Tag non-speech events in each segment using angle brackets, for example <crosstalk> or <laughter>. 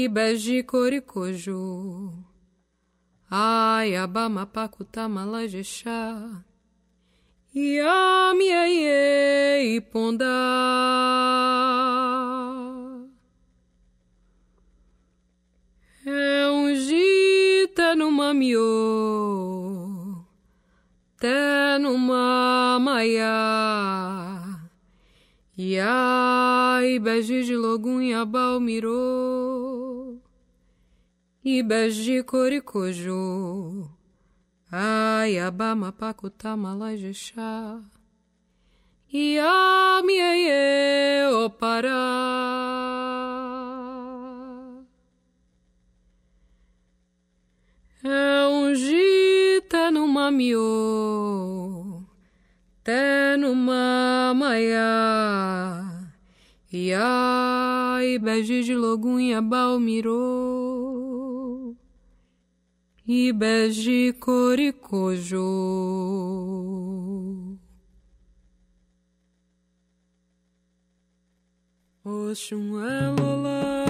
Ribas de Coricojo, Ayabama Pacutama Lajexá, Yamiaie e Pondá. É um gita no mamiô, até no mamaiá, Iai, beijos de logunha balmirou. Ibejicoricuju, Ayabama e Iá. E beji coricojo. Oxum é lolá,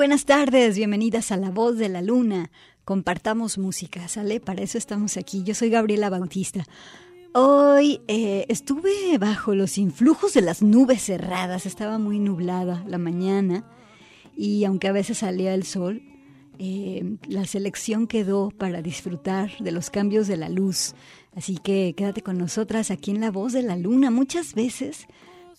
Buenas tardes, bienvenidas a La Voz de la Luna. Compartamos música, ¿sale? Para eso estamos aquí. Yo soy Gabriela Bautista. Hoy eh, estuve bajo los influjos de las nubes cerradas, estaba muy nublada la mañana y aunque a veces salía el sol, eh, la selección quedó para disfrutar de los cambios de la luz. Así que quédate con nosotras aquí en La Voz de la Luna. Muchas veces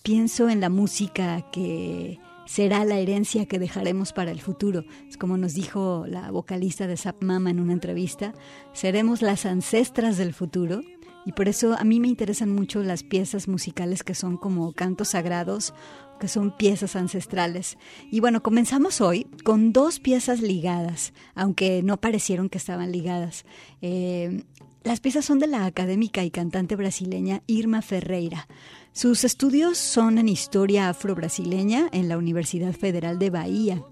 pienso en la música que será la herencia que dejaremos para el futuro. Es como nos dijo la vocalista de Zap Mama en una entrevista, seremos las ancestras del futuro y por eso a mí me interesan mucho las piezas musicales que son como cantos sagrados, que son piezas ancestrales. Y bueno, comenzamos hoy con dos piezas ligadas, aunque no parecieron que estaban ligadas. Eh, las piezas son de la académica y cantante brasileña Irma Ferreira. Sus estudios son en historia afro-brasileña en la Universidad Federal de Bahía.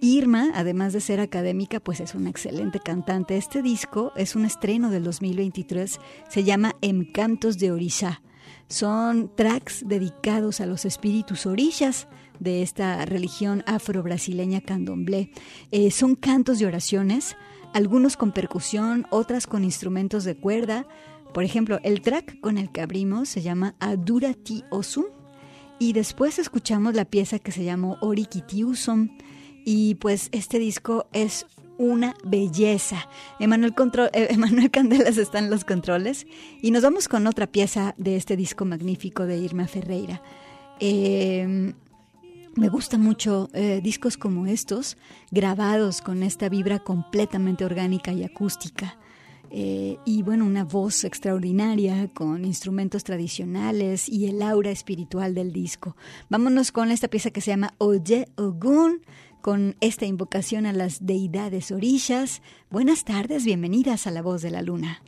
Irma, además de ser académica, pues es una excelente cantante. Este disco es un estreno del 2023, se llama Encantos de Orisha. Son tracks dedicados a los espíritus orillas de esta religión afro-brasileña candomblé. Eh, son cantos de oraciones, algunos con percusión, otras con instrumentos de cuerda. Por ejemplo, el track con el que abrimos se llama Adurati Osum y después escuchamos la pieza que se llamó Orikiti Usum y pues este disco es una belleza. Emanuel, eh, <laughs> Emanuel Candelas está en los controles y nos vamos con otra pieza de este disco magnífico de Irma Ferreira. Em, me gusta mucho eh, discos como estos, grabados con esta vibra completamente orgánica y acústica. Eh, y bueno, una voz extraordinaria con instrumentos tradicionales y el aura espiritual del disco. Vámonos con esta pieza que se llama Oye Ogun con esta invocación a las deidades orillas. Buenas tardes, bienvenidas a La Voz de la Luna.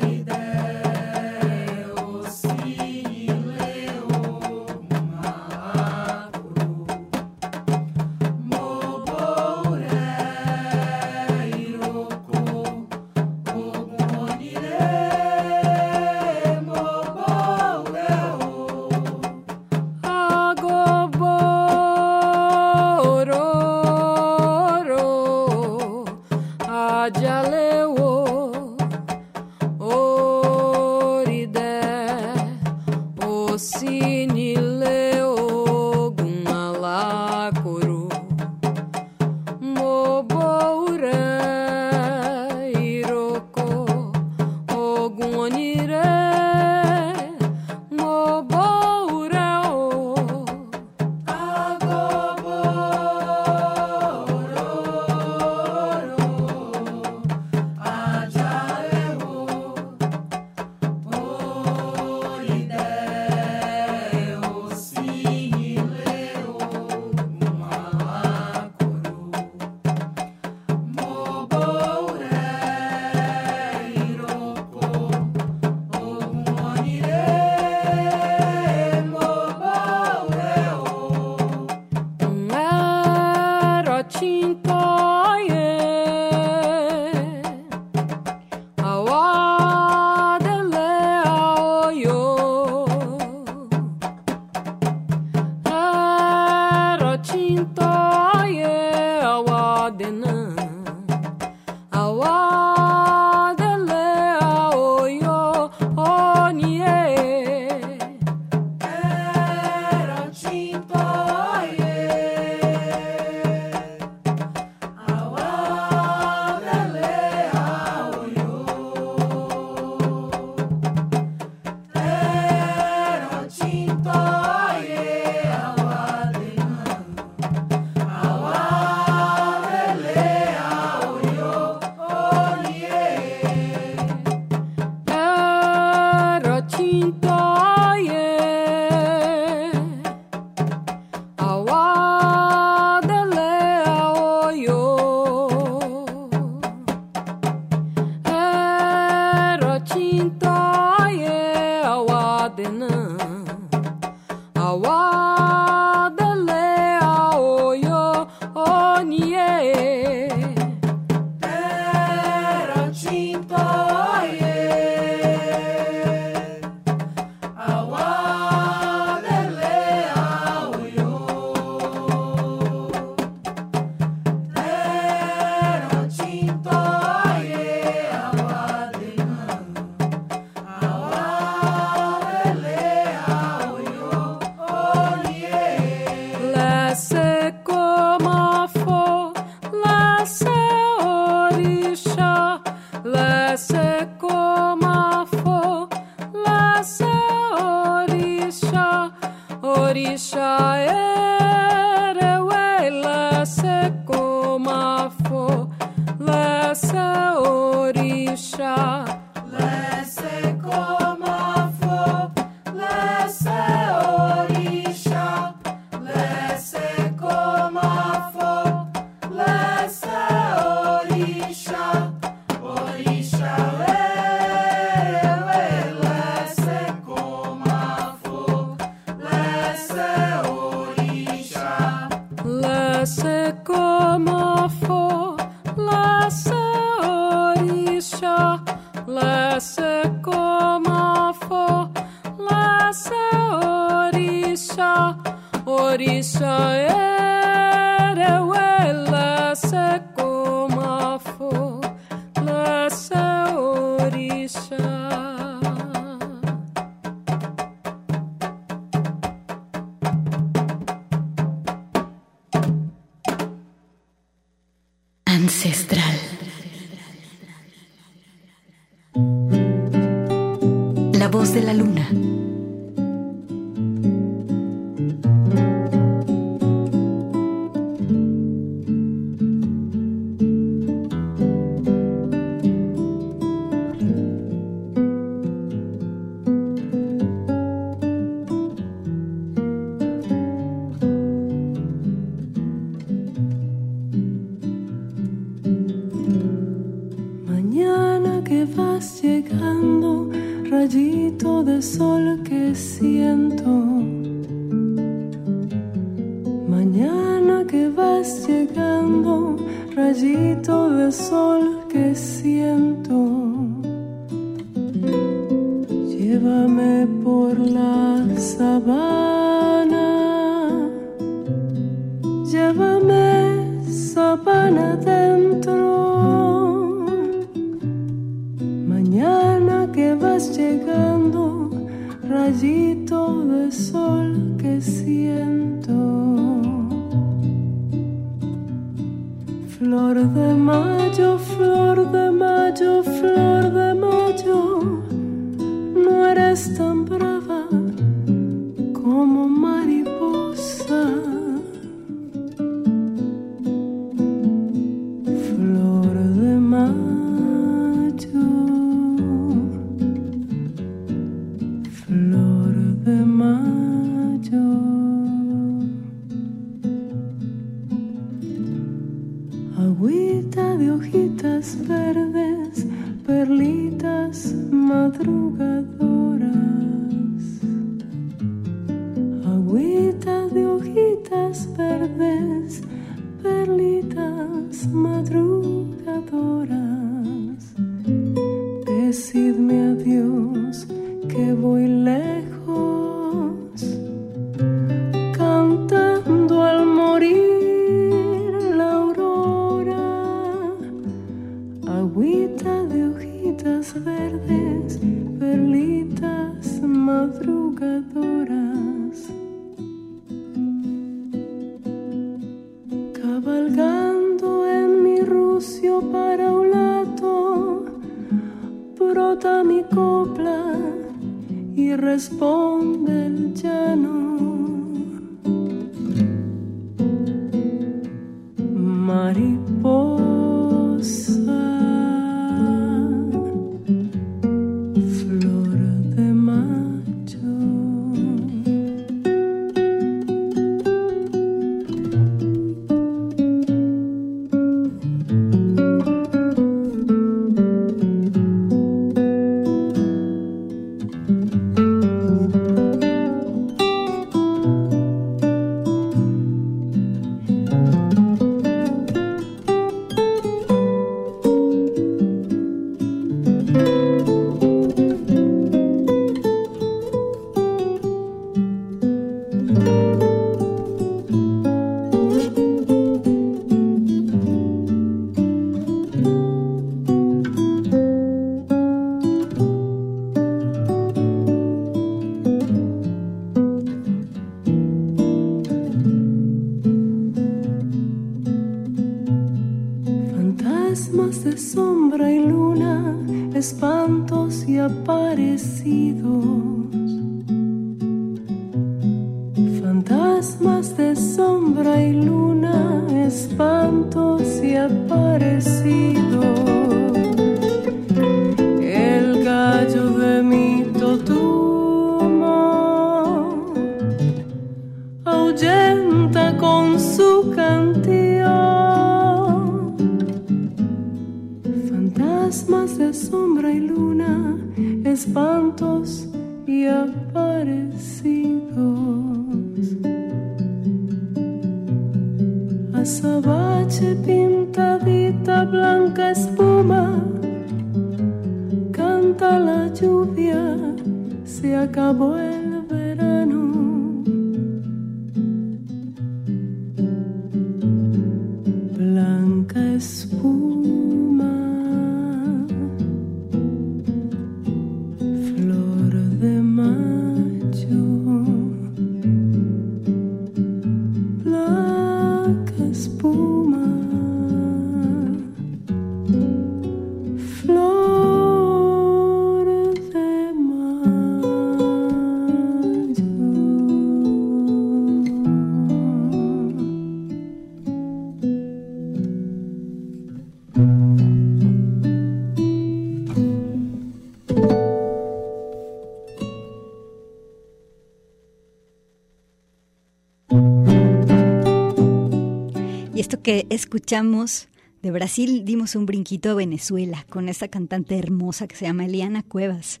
Escuchamos de Brasil, dimos un brinquito a Venezuela con esta cantante hermosa que se llama Eliana Cuevas.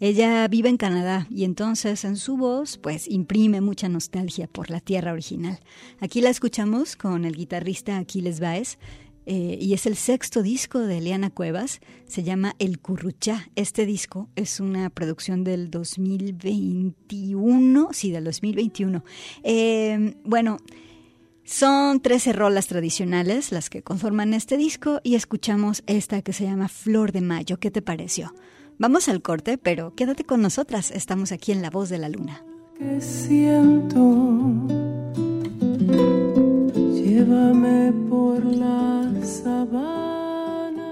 Ella vive en Canadá y entonces en su voz pues imprime mucha nostalgia por la tierra original. Aquí la escuchamos con el guitarrista Aquiles Baez eh, y es el sexto disco de Eliana Cuevas, se llama El Curruchá. Este disco es una producción del 2021, sí, del 2021. Eh, bueno, son 13 rolas tradicionales las que conforman este disco y escuchamos esta que se llama Flor de Mayo. ¿Qué te pareció? Vamos al corte, pero quédate con nosotras. Estamos aquí en La Voz de la Luna. siento. Llévame por la sabana.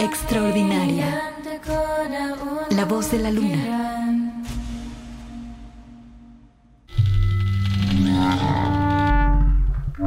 Extraordinaria. La Voz de la Luna.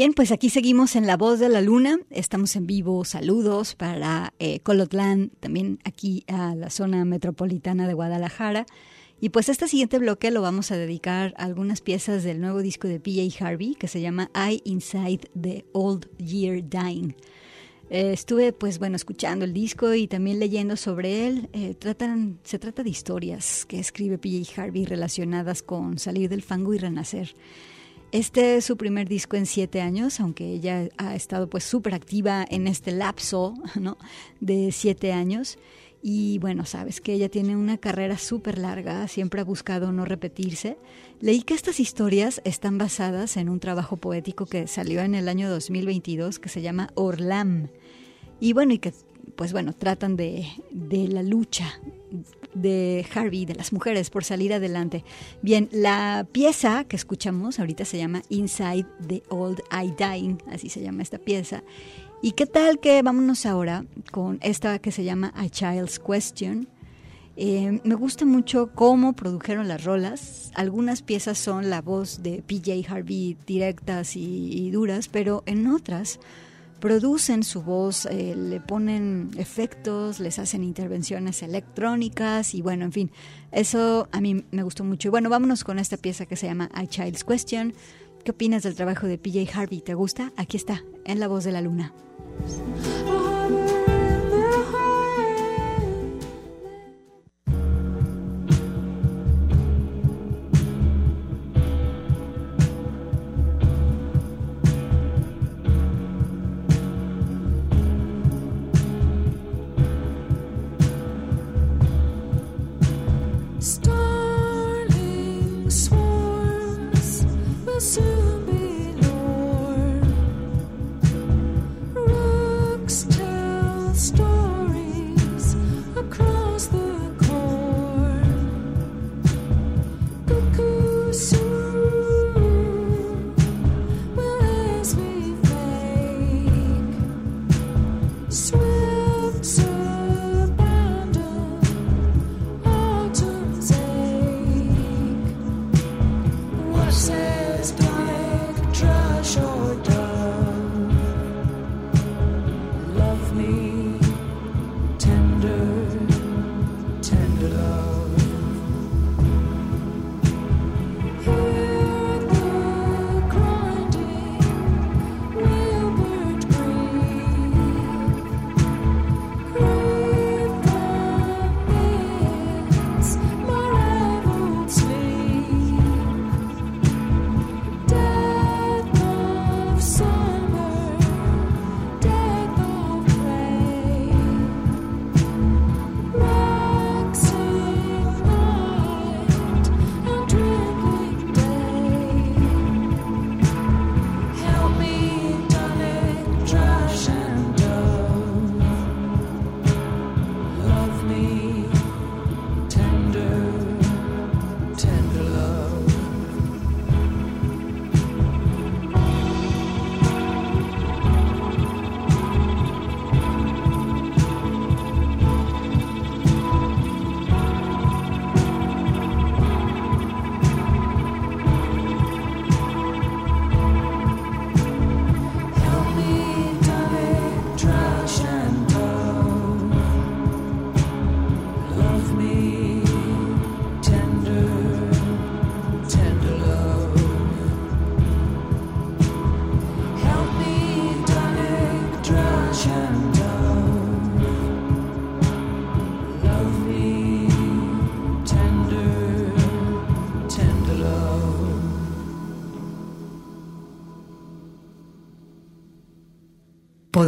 Bien, pues aquí seguimos en La Voz de la Luna. Estamos en vivo. Saludos para eh, Colotlán, también aquí a la zona metropolitana de Guadalajara. Y pues este siguiente bloque lo vamos a dedicar a algunas piezas del nuevo disco de PJ Harvey que se llama I Inside the Old Year Dying. Eh, estuve, pues bueno, escuchando el disco y también leyendo sobre él. Eh, tratan, se trata de historias que escribe PJ Harvey relacionadas con salir del fango y renacer. Este es su primer disco en siete años, aunque ella ha estado pues súper activa en este lapso <laughs> ¿no? de siete años. Y bueno, sabes que ella tiene una carrera súper larga, siempre ha buscado no repetirse. Leí que estas historias están basadas en un trabajo poético que salió en el año 2022 que se llama Orlam. Y bueno, y que pues bueno, tratan de, de la lucha de Harvey, de las mujeres, por salir adelante. Bien, la pieza que escuchamos ahorita se llama Inside the Old I Dying, así se llama esta pieza. ¿Y qué tal que vámonos ahora con esta que se llama A Child's Question? Eh, me gusta mucho cómo produjeron las rolas. Algunas piezas son la voz de PJ Harvey directas y, y duras, pero en otras producen su voz, eh, le ponen efectos, les hacen intervenciones electrónicas y bueno, en fin, eso a mí me gustó mucho. Y bueno, vámonos con esta pieza que se llama A Child's Question. ¿Qué opinas del trabajo de PJ Harvey? ¿Te gusta? Aquí está, en La Voz de la Luna.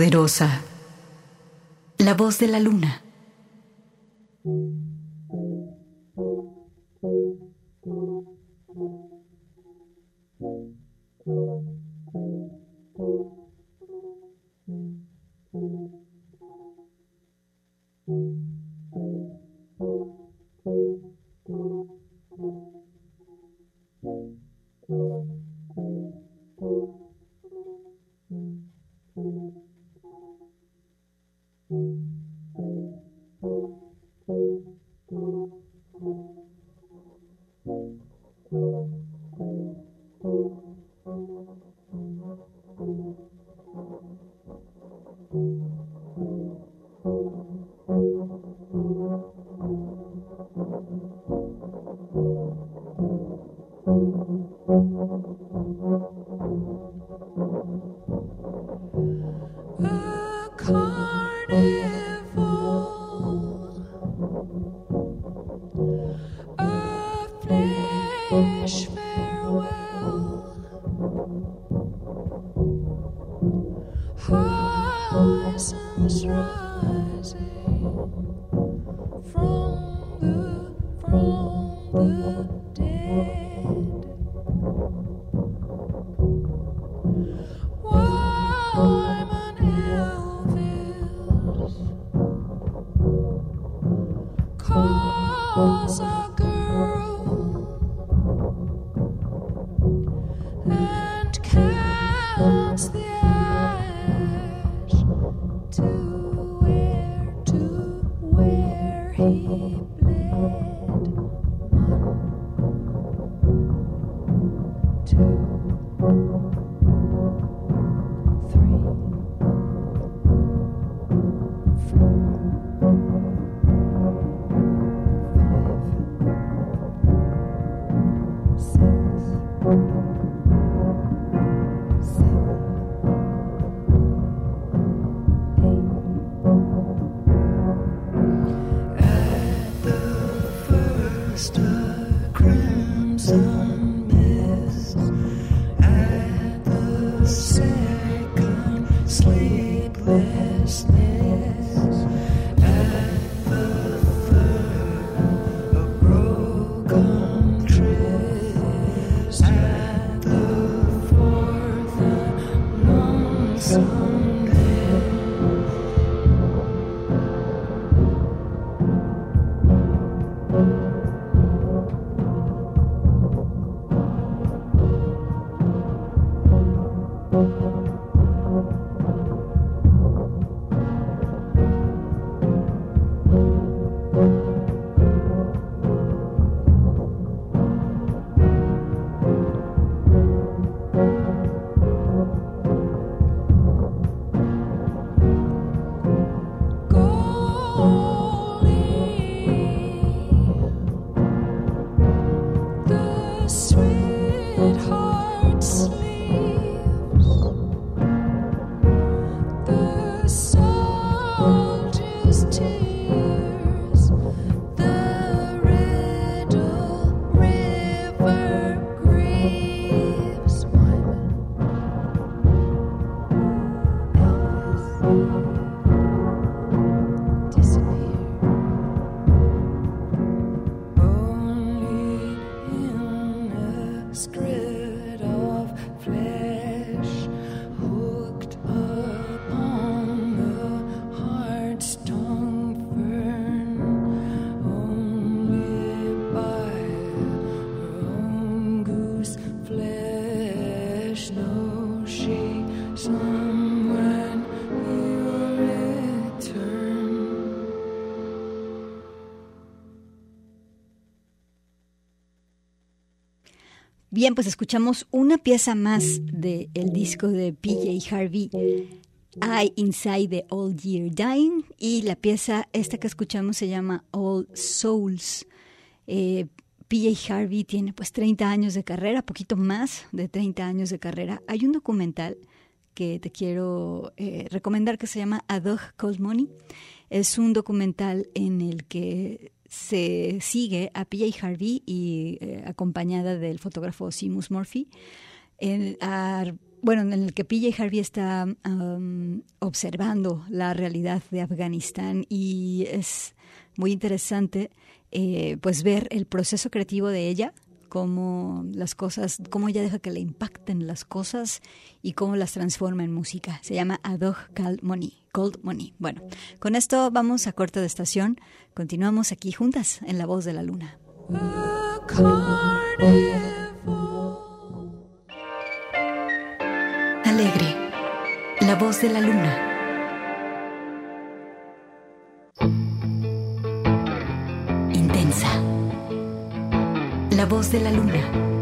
poderosa, la voz de la luna. Thank you. Thank you. Bien, pues escuchamos una pieza más del el disco de PJ Harvey, I Inside the Old Year Dying, y la pieza esta que escuchamos se llama All Souls. Eh, PJ Harvey tiene pues 30 años de carrera, poquito más de 30 años de carrera. Hay un documental que te quiero eh, recomendar que se llama A Dog Called Money. Es un documental en el que se sigue a PJ Harvey y eh, acompañada del fotógrafo Seamus Murphy. En- bueno, en el que PJ Harvey está um, observando la realidad de Afganistán y es muy interesante eh, pues ver el proceso creativo de ella, cómo las cosas, cómo ella deja que le impacten las cosas y cómo las transforma en música. Se llama A Dog Called Money. Cold Money. Bueno, con esto vamos a corte de estación. Continuamos aquí juntas en La Voz de la Luna. Alegre. La Voz de la Luna. La Voz de la Luna.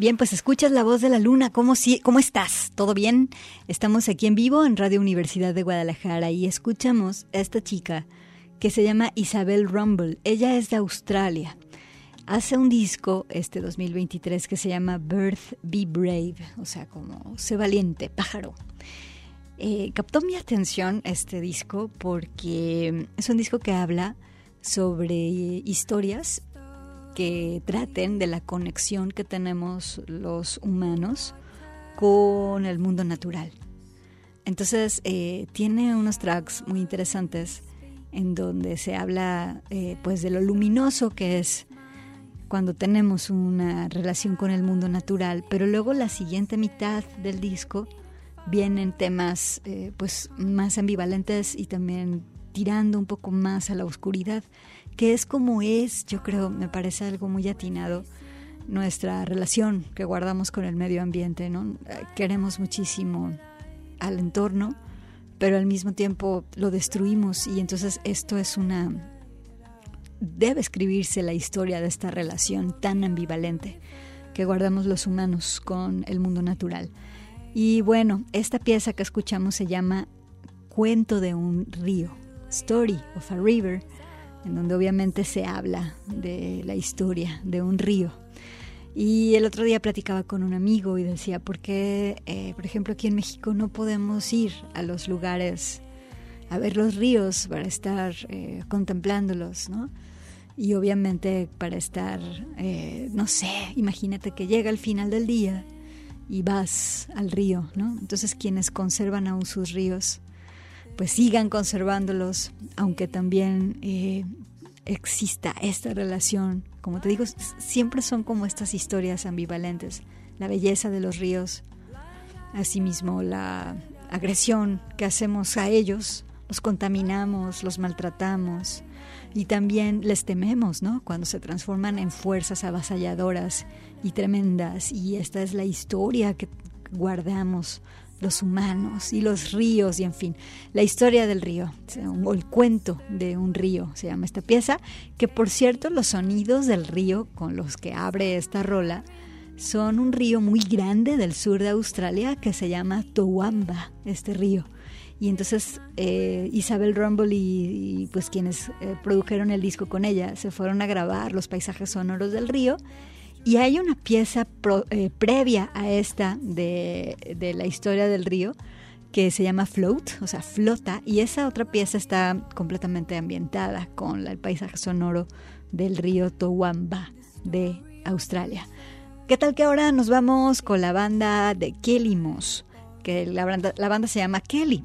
Bien, pues escuchas la voz de la luna. ¿Cómo, si, ¿Cómo estás? ¿Todo bien? Estamos aquí en vivo en Radio Universidad de Guadalajara y escuchamos a esta chica que se llama Isabel Rumble. Ella es de Australia. Hace un disco este 2023 que se llama Birth Be Brave, o sea, como sé valiente, pájaro. Eh, captó mi atención este disco porque es un disco que habla sobre historias que traten de la conexión que tenemos los humanos con el mundo natural. Entonces, eh, tiene unos tracks muy interesantes en donde se habla eh, pues de lo luminoso que es cuando tenemos una relación con el mundo natural, pero luego la siguiente mitad del disco vienen temas eh, pues más ambivalentes y también tirando un poco más a la oscuridad, que es como es, yo creo, me parece algo muy atinado nuestra relación que guardamos con el medio ambiente, ¿no? Eh, Queremos muchísimo al entorno, pero al mismo tiempo lo destruimos y entonces esto es una debe escribirse la historia de esta relación tan ambivalente que guardamos los humanos con el mundo natural. Y bueno, esta pieza que escuchamos se llama Cuento de un río, Story of a River, en donde obviamente se habla de la historia de un río. Y el otro día platicaba con un amigo y decía, ¿por qué, eh, por ejemplo, aquí en México no podemos ir a los lugares a ver los ríos para estar eh, contemplándolos, ¿no? Y obviamente para estar, eh, no sé, imagínate que llega el final del día y vas al río, ¿no? Entonces quienes conservan aún sus ríos, pues sigan conservándolos, aunque también eh, exista esta relación. Como te digo, siempre son como estas historias ambivalentes. La belleza de los ríos, asimismo la agresión que hacemos a ellos, los contaminamos, los maltratamos y también les tememos, ¿no? Cuando se transforman en fuerzas avasalladoras y tremendas. Y esta es la historia que guardamos los humanos y los ríos y en fin, la historia del río, o el cuento de un río, se llama esta pieza, que por cierto los sonidos del río con los que abre esta rola son un río muy grande del sur de Australia que se llama Towamba, este río. Y entonces eh, Isabel Rumble y, pues quienes eh, produjeron el disco con ella se fueron a grabar los paisajes sonoros del río. Y hay una pieza eh, previa a esta de, de, la historia del río que se llama Float, o sea, flota, y esa otra pieza está completamente ambientada con el paisaje sonoro del río Towamba de Australia. ¿Qué tal que ahora nos vamos con la banda de Kelly Moss? que la banda, la banda se llama Kelly.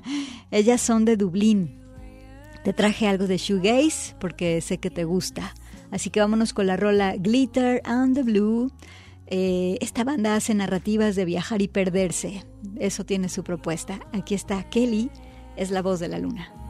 <laughs> Ellas son de Dublín. Te traje algo de shoegaze porque sé que te gusta. Así que vámonos con la rola Glitter and the Blue. Eh, esta banda hace narrativas de viajar y perderse. Eso tiene su propuesta. Aquí está Kelly, es la voz de la luna.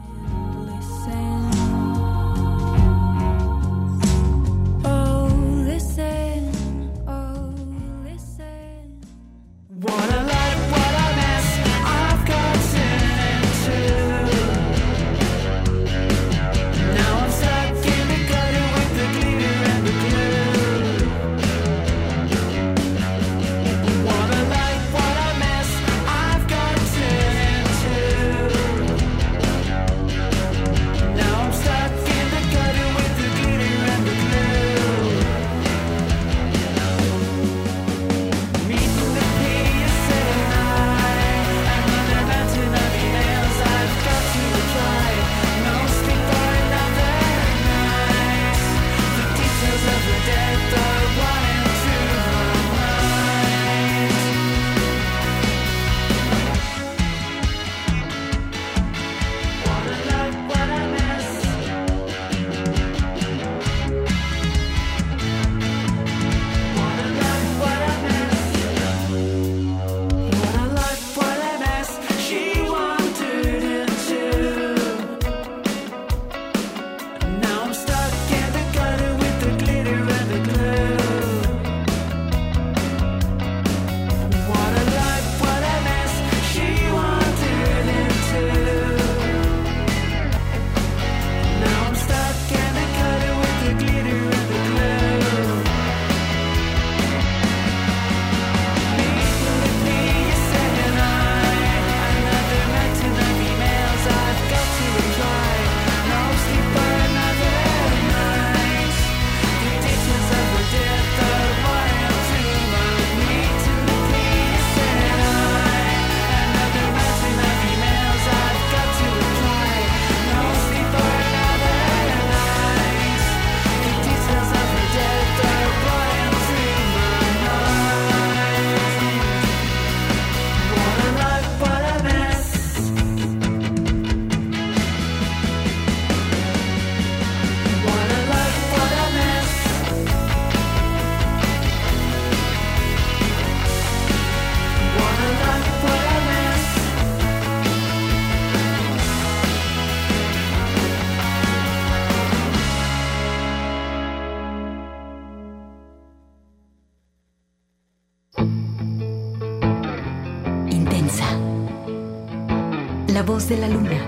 De la luna.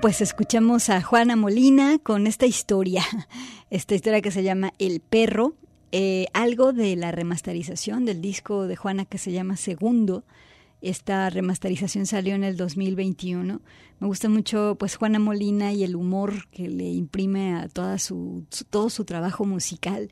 pues escuchamos a Juana Molina con esta historia, <laughs> esta historia que se llama El Perro, eh, algo de la remasterización del disco de Juana que se llama Segundo. Esta remasterización salió en el 2021. Me gusta mucho pues Juana Molina y el humor que le imprime a toda su todo su trabajo musical.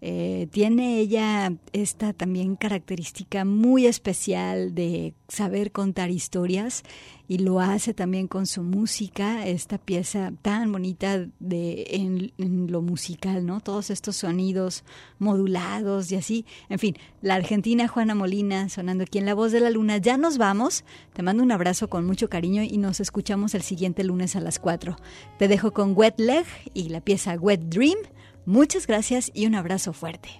Eh, tiene ella esta también característica muy especial de saber contar historias y lo hace también con su música, esta pieza tan bonita de, en, en lo musical, ¿no? Todos estos sonidos modulados y así. En fin, la argentina Juana Molina sonando aquí en La Voz de la Luna. Ya nos vamos, te mando un abrazo con mucho cariño y nos escuchamos el siguiente lunes a las 4. Te dejo con Wet Leg y la pieza Wet Dream. Muchas gracias y un abrazo fuerte.